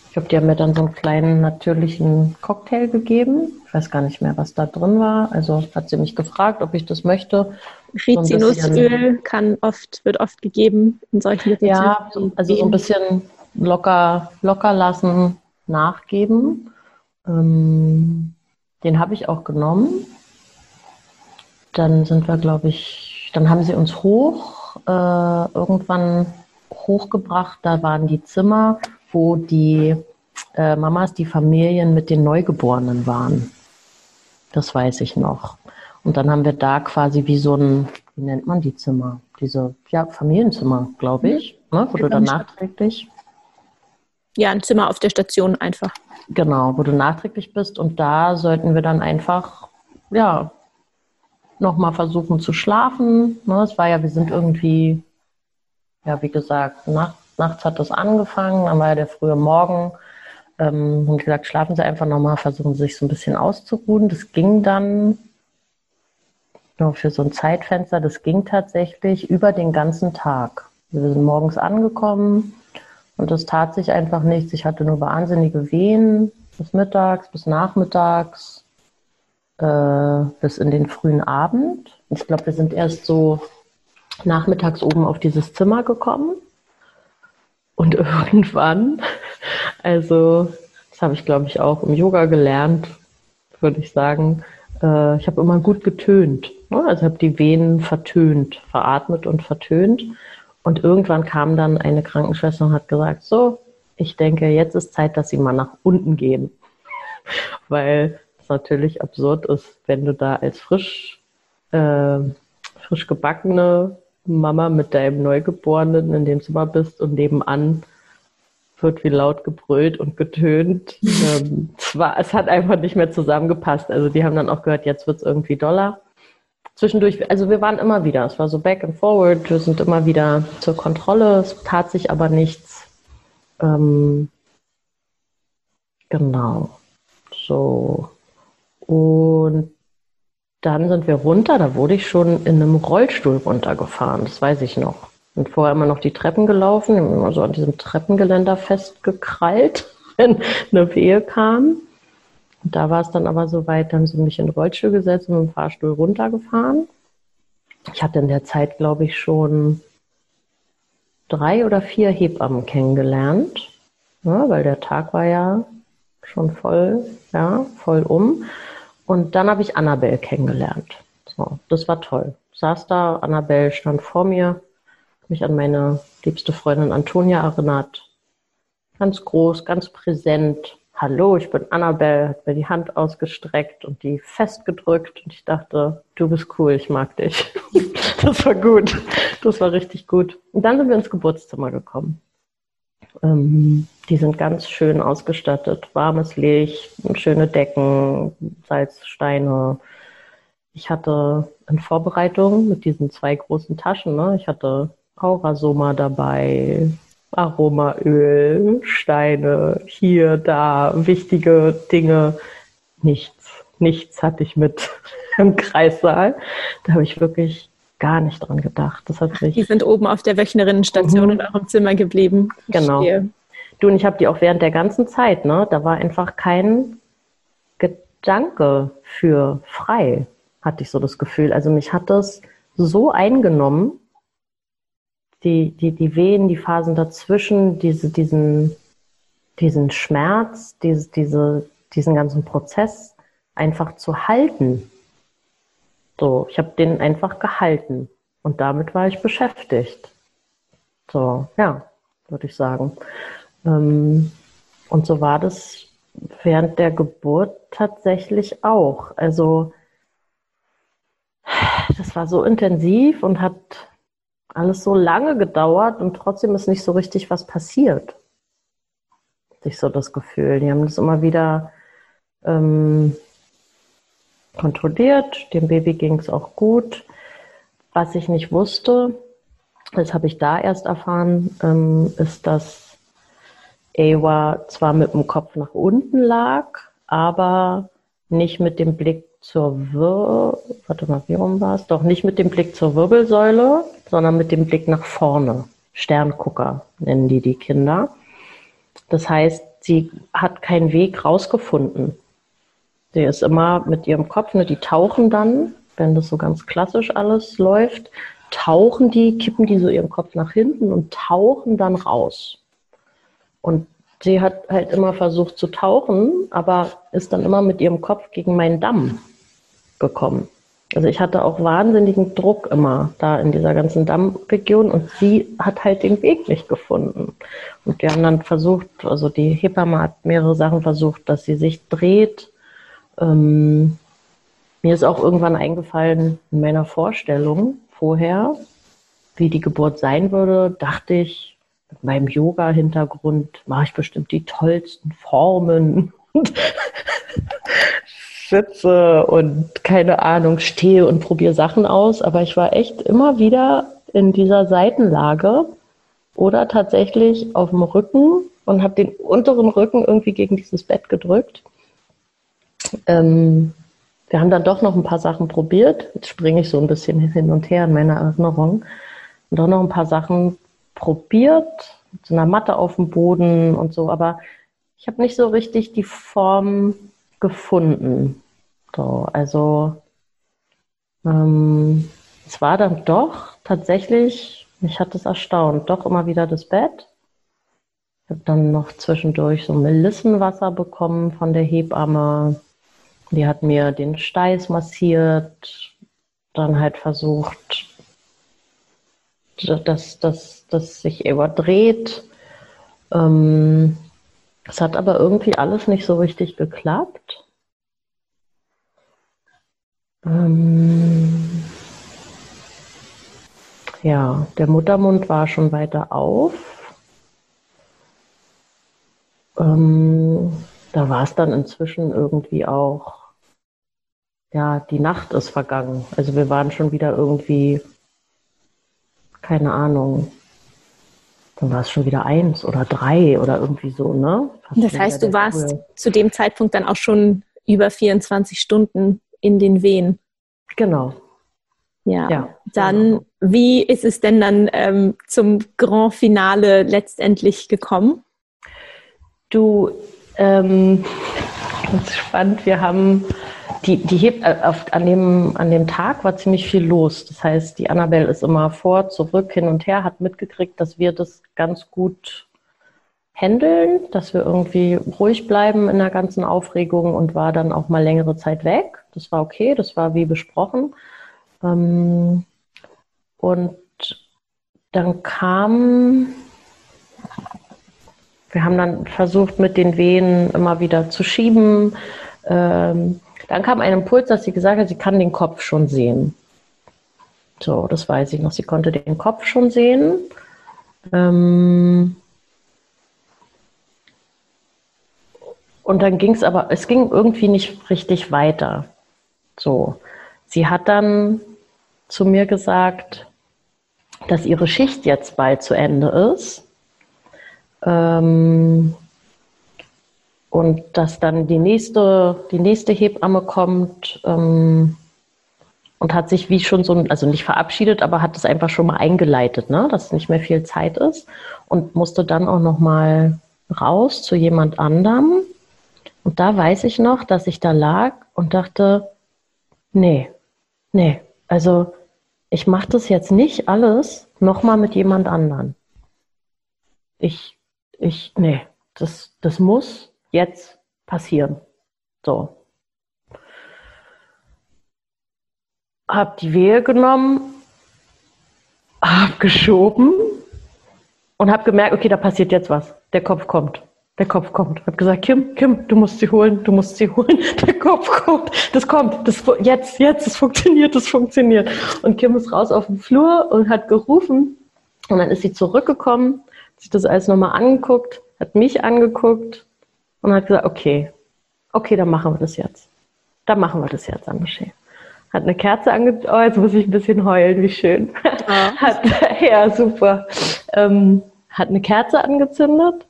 ich glaube, die haben mir dann so einen kleinen natürlichen Cocktail gegeben. Ich weiß gar nicht mehr, was da drin war. Also hat sie mich gefragt, ob ich das möchte. Rizinusöl kann oft, wird oft gegeben in solchen Situationen. Ja, also so ein bisschen locker, locker lassen, nachgeben. Ähm, den habe ich auch genommen. Dann sind wir, glaube ich, dann haben sie uns hoch, äh, irgendwann hochgebracht. Da waren die Zimmer, wo die äh, Mamas, die Familien mit den Neugeborenen waren. Das weiß ich noch. Und dann haben wir da quasi wie so ein, wie nennt man die Zimmer? Diese, ja, Familienzimmer, glaube ich, ne? wo du dann nachträglich. Ja, ein Zimmer auf der Station einfach. Genau, wo du nachträglich bist. Und da sollten wir dann einfach, ja, nochmal versuchen zu schlafen. Ne, es war ja, wir sind irgendwie, ja, wie gesagt, nacht, nachts hat das angefangen, dann war ja der frühe Morgen. Ähm, und gesagt, schlafen Sie einfach nochmal, versuchen Sie sich so ein bisschen auszuruhen. Das ging dann nur für so ein Zeitfenster, das ging tatsächlich über den ganzen Tag. Wir sind morgens angekommen und es tat sich einfach nichts. Ich hatte nur wahnsinnige Wehen bis mittags, bis nachmittags, äh, bis in den frühen Abend. Ich glaube, wir sind erst so nachmittags oben auf dieses Zimmer gekommen. Und irgendwann, also das habe ich, glaube ich, auch im Yoga gelernt, würde ich sagen, äh, ich habe immer gut getönt. Ne? Also habe die Venen vertönt, veratmet und vertönt. Und irgendwann kam dann eine Krankenschwester und hat gesagt, so, ich denke, jetzt ist Zeit, dass Sie mal nach unten gehen. Weil es natürlich absurd ist, wenn du da als frisch, äh, frisch gebackene Mama mit deinem Neugeborenen in dem Zimmer bist und nebenan wird wie laut gebrüllt und getönt. ähm, es, war, es hat einfach nicht mehr zusammengepasst. Also die haben dann auch gehört, jetzt wird es irgendwie doller. Zwischendurch, also wir waren immer wieder, es war so back and forward, wir sind immer wieder zur Kontrolle, es tat sich aber nichts. Ähm, genau. So. Und dann sind wir runter, da wurde ich schon in einem Rollstuhl runtergefahren, das weiß ich noch. Und vorher immer noch die Treppen gelaufen, immer so an diesem Treppengeländer festgekrallt, wenn eine Wehe kam. Und da war es dann aber so weit, dann sie mich in den Rollstuhl gesetzt und mit dem Fahrstuhl runtergefahren. Ich hatte in der Zeit, glaube ich, schon drei oder vier Hebammen kennengelernt, ja, weil der Tag war ja schon voll, ja, voll um. Und dann habe ich Annabelle kennengelernt. So, das war toll. Saß da, Annabelle stand vor mir, mich an meine liebste Freundin Antonia erinnert. Ganz groß, ganz präsent. Hallo, ich bin Annabelle, hat mir die Hand ausgestreckt und die festgedrückt und ich dachte, du bist cool, ich mag dich. das war gut. Das war richtig gut. Und dann sind wir ins Geburtszimmer gekommen. Ähm, die sind ganz schön ausgestattet. Warmes Licht, schöne Decken, Salzsteine. Ich hatte in Vorbereitung mit diesen zwei großen Taschen, ne, ich hatte Aurasoma dabei, Aromaöl, Steine, hier, da, wichtige Dinge. Nichts, nichts hatte ich mit im Kreissaal. Da habe ich wirklich gar nicht dran gedacht. Das hat mich die sind oben auf der Wöchnerinnenstation mhm. in eurem Zimmer geblieben. Genau. Du und ich habe die auch während der ganzen Zeit, ne? Da war einfach kein Gedanke für frei, hatte ich so das Gefühl. Also mich hat das so eingenommen, die, die, die Wehen, die Phasen dazwischen, diese, diesen, diesen Schmerz, diese, diese, diesen ganzen Prozess einfach zu halten. So, ich habe den einfach gehalten und damit war ich beschäftigt. So, ja, würde ich sagen. Ähm, und so war das während der Geburt tatsächlich auch. Also das war so intensiv und hat alles so lange gedauert und trotzdem ist nicht so richtig was passiert. Sich so das Gefühl. Die haben das immer wieder ähm, kontrolliert. Dem Baby ging es auch gut. Was ich nicht wusste, das habe ich da erst erfahren, ähm, ist, dass Ewa zwar mit dem Kopf nach unten lag, aber nicht mit dem Blick zur Wir warte mal, wie rum war es? Doch nicht mit dem Blick zur Wirbelsäule, sondern mit dem Blick nach vorne. Sterngucker nennen die die Kinder. Das heißt, sie hat keinen Weg rausgefunden. Sie ist immer mit ihrem Kopf, ne, die tauchen dann, wenn das so ganz klassisch alles läuft, tauchen die, kippen die so ihren Kopf nach hinten und tauchen dann raus. Und sie hat halt immer versucht zu tauchen, aber ist dann immer mit ihrem Kopf gegen meinen Damm gekommen. Also ich hatte auch wahnsinnigen Druck immer da in dieser ganzen Dammregion und sie hat halt den Weg nicht gefunden. Und wir haben dann versucht, also die Hebamme hat mehrere Sachen versucht, dass sie sich dreht. Ähm, mir ist auch irgendwann eingefallen in meiner Vorstellung vorher, wie die Geburt sein würde, dachte ich, mit meinem Yoga-Hintergrund mache ich bestimmt die tollsten Formen. sitze und keine Ahnung, stehe und probiere Sachen aus. Aber ich war echt immer wieder in dieser Seitenlage oder tatsächlich auf dem Rücken und habe den unteren Rücken irgendwie gegen dieses Bett gedrückt. Ähm, wir haben dann doch noch ein paar Sachen probiert. Jetzt springe ich so ein bisschen hin und her in meiner Erinnerung. Und doch noch ein paar Sachen probiert, mit so einer Matte auf dem Boden und so. Aber ich habe nicht so richtig die Form gefunden. So, also ähm, es war dann doch tatsächlich, mich hat es erstaunt, doch immer wieder das Bett. Ich habe dann noch zwischendurch so Melissenwasser bekommen von der Hebamme. Die hat mir den Steiß massiert, dann halt versucht, dass das sich überdreht. Ähm, es hat aber irgendwie alles nicht so richtig geklappt. Ähm, ja, der Muttermund war schon weiter auf. Ähm, da war es dann inzwischen irgendwie auch, ja, die Nacht ist vergangen. Also wir waren schon wieder irgendwie, keine Ahnung, dann war es schon wieder eins oder drei oder irgendwie so, ne? Fast das heißt, du warst Frühe. zu dem Zeitpunkt dann auch schon über 24 Stunden in den Wehen. Genau. Ja. ja dann, genau. wie ist es denn dann ähm, zum Grand Finale letztendlich gekommen? Du, ähm, das ist spannend. Wir haben die, die hebt, äh, auf, an, dem, an dem Tag war ziemlich viel los. Das heißt, die Annabelle ist immer vor, zurück, hin und her, hat mitgekriegt, dass wir das ganz gut handeln, dass wir irgendwie ruhig bleiben in der ganzen Aufregung und war dann auch mal längere Zeit weg. Das war okay, das war wie besprochen. Ähm, und dann kam, wir haben dann versucht, mit den Wehen immer wieder zu schieben. Ähm, dann kam ein Impuls, dass sie gesagt hat, sie kann den Kopf schon sehen. So, das weiß ich noch. Sie konnte den Kopf schon sehen. Ähm und dann ging es aber, es ging irgendwie nicht richtig weiter. So, sie hat dann zu mir gesagt, dass ihre Schicht jetzt bald zu Ende ist. Ähm und dass dann die nächste, die nächste Hebamme kommt ähm, und hat sich wie schon so, also nicht verabschiedet, aber hat es einfach schon mal eingeleitet, ne? dass nicht mehr viel Zeit ist und musste dann auch noch mal raus zu jemand anderem. Und da weiß ich noch, dass ich da lag und dachte, nee, nee, also ich mache das jetzt nicht alles noch mal mit jemand anderen. Ich, ich, nee, das, das muss jetzt passieren. So. Hab die Wehe genommen, hab geschoben und hab gemerkt, okay, da passiert jetzt was. Der Kopf kommt. Der Kopf kommt. Hab gesagt, Kim, Kim, du musst sie holen, du musst sie holen. Der Kopf kommt. Das kommt. Das, jetzt, jetzt, es funktioniert, es funktioniert. Und Kim ist raus auf den Flur und hat gerufen. Und dann ist sie zurückgekommen, hat sich das alles nochmal angeguckt, hat mich angeguckt und hat gesagt, okay, okay, dann machen wir das jetzt. Dann machen wir das jetzt, Anne-Maché. Hat eine Kerze angezündet. Oh, jetzt muss ich ein bisschen heulen, wie schön. Ja, hat, ja super. Ähm, hat eine Kerze angezündet,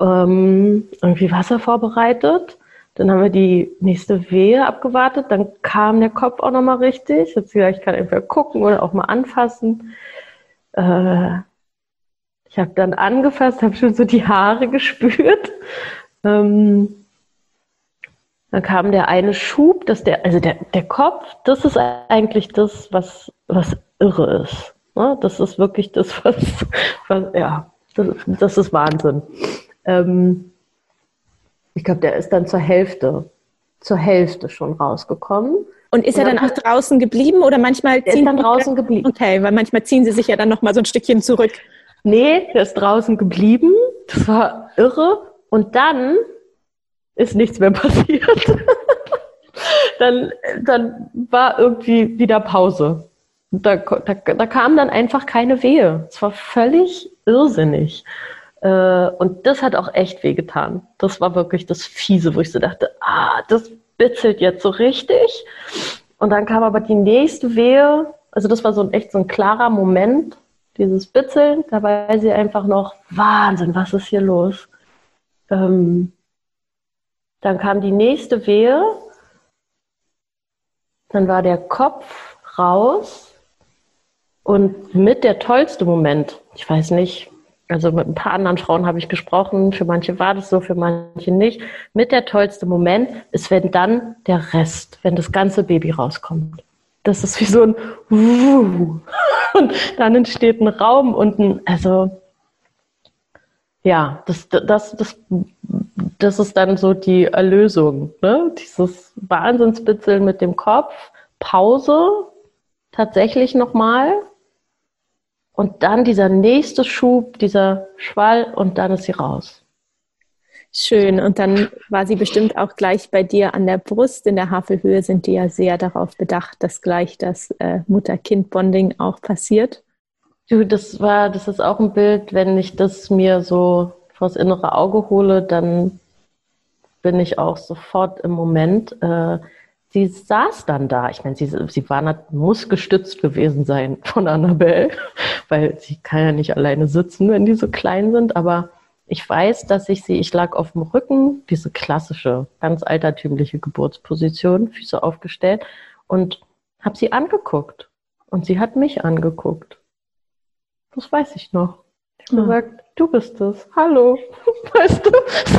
ähm, irgendwie Wasser vorbereitet. Dann haben wir die nächste Wehe abgewartet. Dann kam der Kopf auch nochmal richtig. Jetzt gesagt, ich kann entweder gucken oder auch mal anfassen. Äh, ich habe dann angefasst, habe schon so die Haare gespürt. Ähm, dann kam der eine Schub, dass der, also der, der Kopf, das ist eigentlich das, was, was irre ist. Ne? Das ist wirklich das, was, was ja, das, das ist Wahnsinn. Ähm, ich glaube, der ist dann zur Hälfte, zur Hälfte schon rausgekommen. Und ist er dann auch draußen geblieben oder manchmal ziehen ist dann draußen geblieben? Okay, weil manchmal ziehen sie sich ja dann noch mal so ein Stückchen zurück. Nee, der ist draußen geblieben. Das war irre. Und dann ist nichts mehr passiert. dann, dann war irgendwie wieder Pause. Da, da, da kam dann einfach keine Wehe. Es war völlig irrsinnig. Äh, und das hat auch echt wehgetan. Das war wirklich das Fiese, wo ich so dachte, ah, das bitzelt jetzt so richtig. Und dann kam aber die nächste Wehe. Also das war so ein echt so ein klarer Moment, dieses Bitzeln. Da war sie einfach noch, Wahnsinn, was ist hier los? Ähm, dann kam die nächste Wehe. Dann war der Kopf raus und mit der tollste Moment, ich weiß nicht, also mit ein paar anderen Frauen habe ich gesprochen, für manche war das so, für manche nicht. Mit der tollste Moment ist, wenn dann der Rest, wenn das ganze Baby rauskommt. Das ist wie so ein und dann entsteht ein Raum und ein, also ja, das, das, das, das ist dann so die Erlösung. Ne? Dieses Wahnsinnsbitzeln mit dem Kopf, Pause, tatsächlich nochmal. Und dann dieser nächste Schub, dieser Schwall und dann ist sie raus. Schön. Und dann war sie bestimmt auch gleich bei dir an der Brust. In der Havelhöhe sind die ja sehr darauf bedacht, dass gleich das äh, Mutter-Kind-Bonding auch passiert. Du, das war, das ist auch ein Bild, wenn ich das mir so vors innere Auge hole, dann bin ich auch sofort im Moment. Äh, sie saß dann da. Ich meine, sie, sie war, muss gestützt gewesen sein von Annabelle, weil sie kann ja nicht alleine sitzen, wenn die so klein sind. Aber ich weiß, dass ich sie, ich lag auf dem Rücken, diese klassische, ganz altertümliche Geburtsposition, Füße aufgestellt und habe sie angeguckt. Und sie hat mich angeguckt. Das weiß ich noch. Ich habe ja. gesagt, du bist es. Hallo. Weißt du?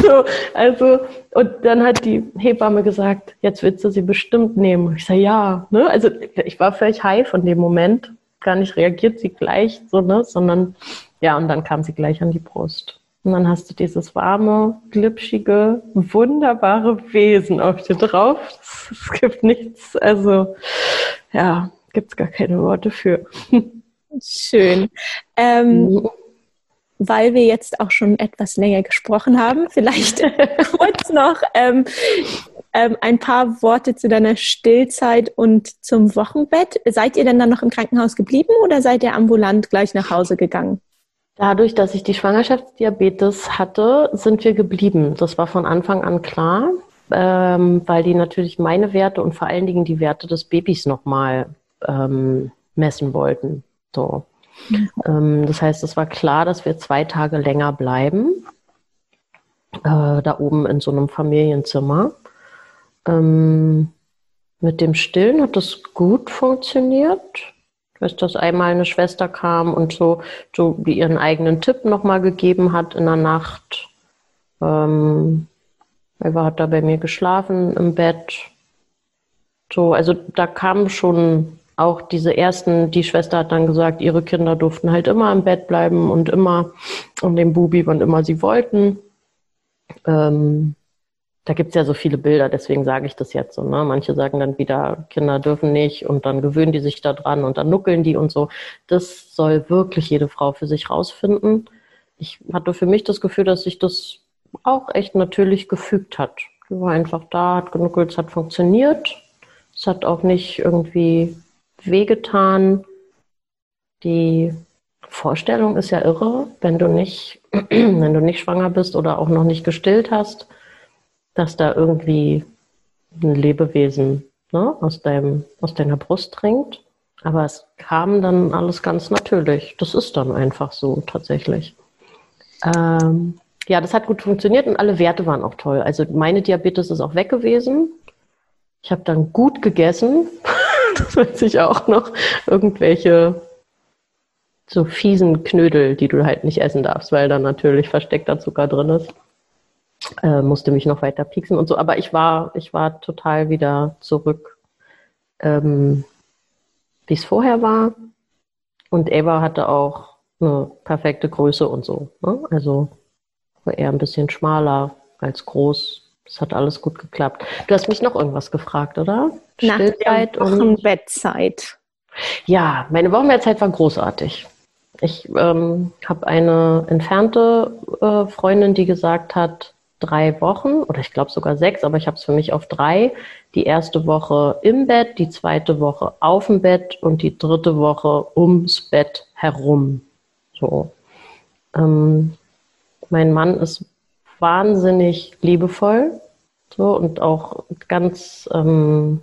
So, also, und dann hat die Hebamme gesagt, jetzt willst du sie bestimmt nehmen. Ich sage, ja. Ne? Also, ich war völlig high von dem Moment. Gar nicht reagiert sie gleich, so, ne? sondern, ja, und dann kam sie gleich an die Brust. Und dann hast du dieses warme, glitschige, wunderbare Wesen auf dir drauf. Es gibt nichts, also, ja, gibt's gar keine Worte für. Schön. Ähm, mhm. Weil wir jetzt auch schon etwas länger gesprochen haben, vielleicht kurz noch ähm, ähm, ein paar Worte zu deiner Stillzeit und zum Wochenbett. Seid ihr denn dann noch im Krankenhaus geblieben oder seid ihr ambulant gleich nach Hause gegangen? Dadurch, dass ich die Schwangerschaftsdiabetes hatte, sind wir geblieben. Das war von Anfang an klar, ähm, weil die natürlich meine Werte und vor allen Dingen die Werte des Babys nochmal ähm, messen wollten. So. Mhm. das heißt, es war klar, dass wir zwei Tage länger bleiben, äh, da oben in so einem Familienzimmer. Ähm, mit dem Stillen hat das gut funktioniert. Weiß, dass einmal eine Schwester kam und so, so die ihren eigenen Tipp nochmal gegeben hat in der Nacht. Ähm, Eva hat da bei mir geschlafen im Bett. So, also da kam schon auch diese ersten, die Schwester hat dann gesagt, ihre Kinder durften halt immer im Bett bleiben und immer um den Bubi, wann immer sie wollten. Ähm, da gibt's ja so viele Bilder, deswegen sage ich das jetzt so. Ne? Manche sagen dann wieder, Kinder dürfen nicht und dann gewöhnen die sich da dran und dann nuckeln die und so. Das soll wirklich jede Frau für sich rausfinden. Ich hatte für mich das Gefühl, dass sich das auch echt natürlich gefügt hat. Die war einfach da, hat genuckelt, es hat funktioniert. Es hat auch nicht irgendwie wehgetan. Die Vorstellung ist ja irre, wenn du nicht, wenn du nicht schwanger bist oder auch noch nicht gestillt hast, dass da irgendwie ein Lebewesen ne, aus, deinem, aus deiner Brust trinkt. Aber es kam dann alles ganz natürlich. Das ist dann einfach so tatsächlich. Ähm, ja, das hat gut funktioniert und alle Werte waren auch toll. Also meine Diabetes ist auch weg gewesen. Ich habe dann gut gegessen. das weiß ich auch noch, irgendwelche so fiesen Knödel, die du halt nicht essen darfst, weil da natürlich versteckter Zucker drin ist. Äh, musste mich noch weiter pieksen und so, aber ich war, ich war total wieder zurück, ähm, wie es vorher war. Und Eva hatte auch eine perfekte Größe und so. Ne? Also war eher ein bisschen schmaler als groß. Es hat alles gut geklappt. Du hast mich noch irgendwas gefragt, oder? Nach Stillzeit der Wochenbettzeit. Ja, meine Wochenbettzeit war großartig. Ich ähm, habe eine entfernte äh, Freundin, die gesagt hat, drei Wochen oder ich glaube sogar sechs, aber ich habe es für mich auf drei. Die erste Woche im Bett, die zweite Woche auf dem Bett und die dritte Woche ums Bett herum. So. Ähm, mein Mann ist wahnsinnig liebevoll so und auch ganz ähm,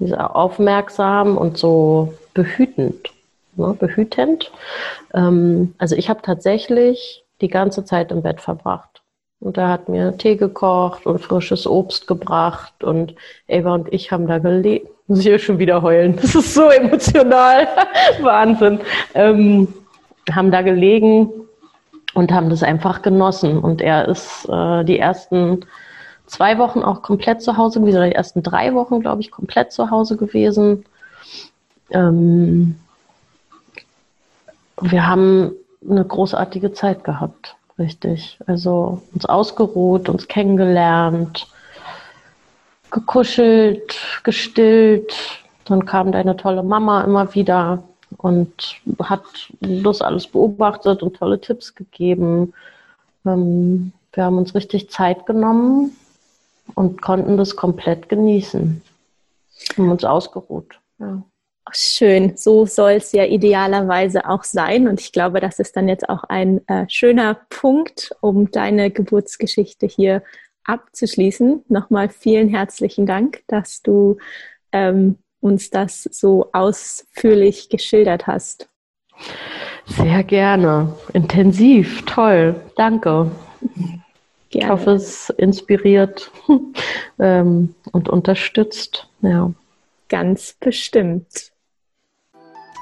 aufmerksam und so behütend, ne, behütend. Ähm, also ich habe tatsächlich die ganze Zeit im Bett verbracht. Und er hat mir Tee gekocht und frisches Obst gebracht und Eva und ich haben da gelebt. Muss ich hier schon wieder heulen. Das ist so emotional. Wahnsinn. Ähm, haben da gelegen und haben das einfach genossen. Und er ist äh, die ersten zwei Wochen auch komplett zu Hause gewesen, oder die ersten drei Wochen, glaube ich, komplett zu Hause gewesen. Ähm, wir haben eine großartige Zeit gehabt, richtig. Also uns ausgeruht, uns kennengelernt, gekuschelt, gestillt. Dann kam deine tolle Mama immer wieder und hat das alles beobachtet und tolle Tipps gegeben. Ähm, wir haben uns richtig Zeit genommen und konnten das komplett genießen. Haben uns ausgeruht. Ja. Schön, so soll es ja idealerweise auch sein. Und ich glaube, das ist dann jetzt auch ein äh, schöner Punkt, um deine Geburtsgeschichte hier abzuschließen. Nochmal vielen herzlichen Dank, dass du ähm, uns das so ausführlich geschildert hast. Sehr gerne. Intensiv, toll. Danke. Gerne. Ich hoffe, es inspiriert ähm, und unterstützt. Ja. Ganz bestimmt.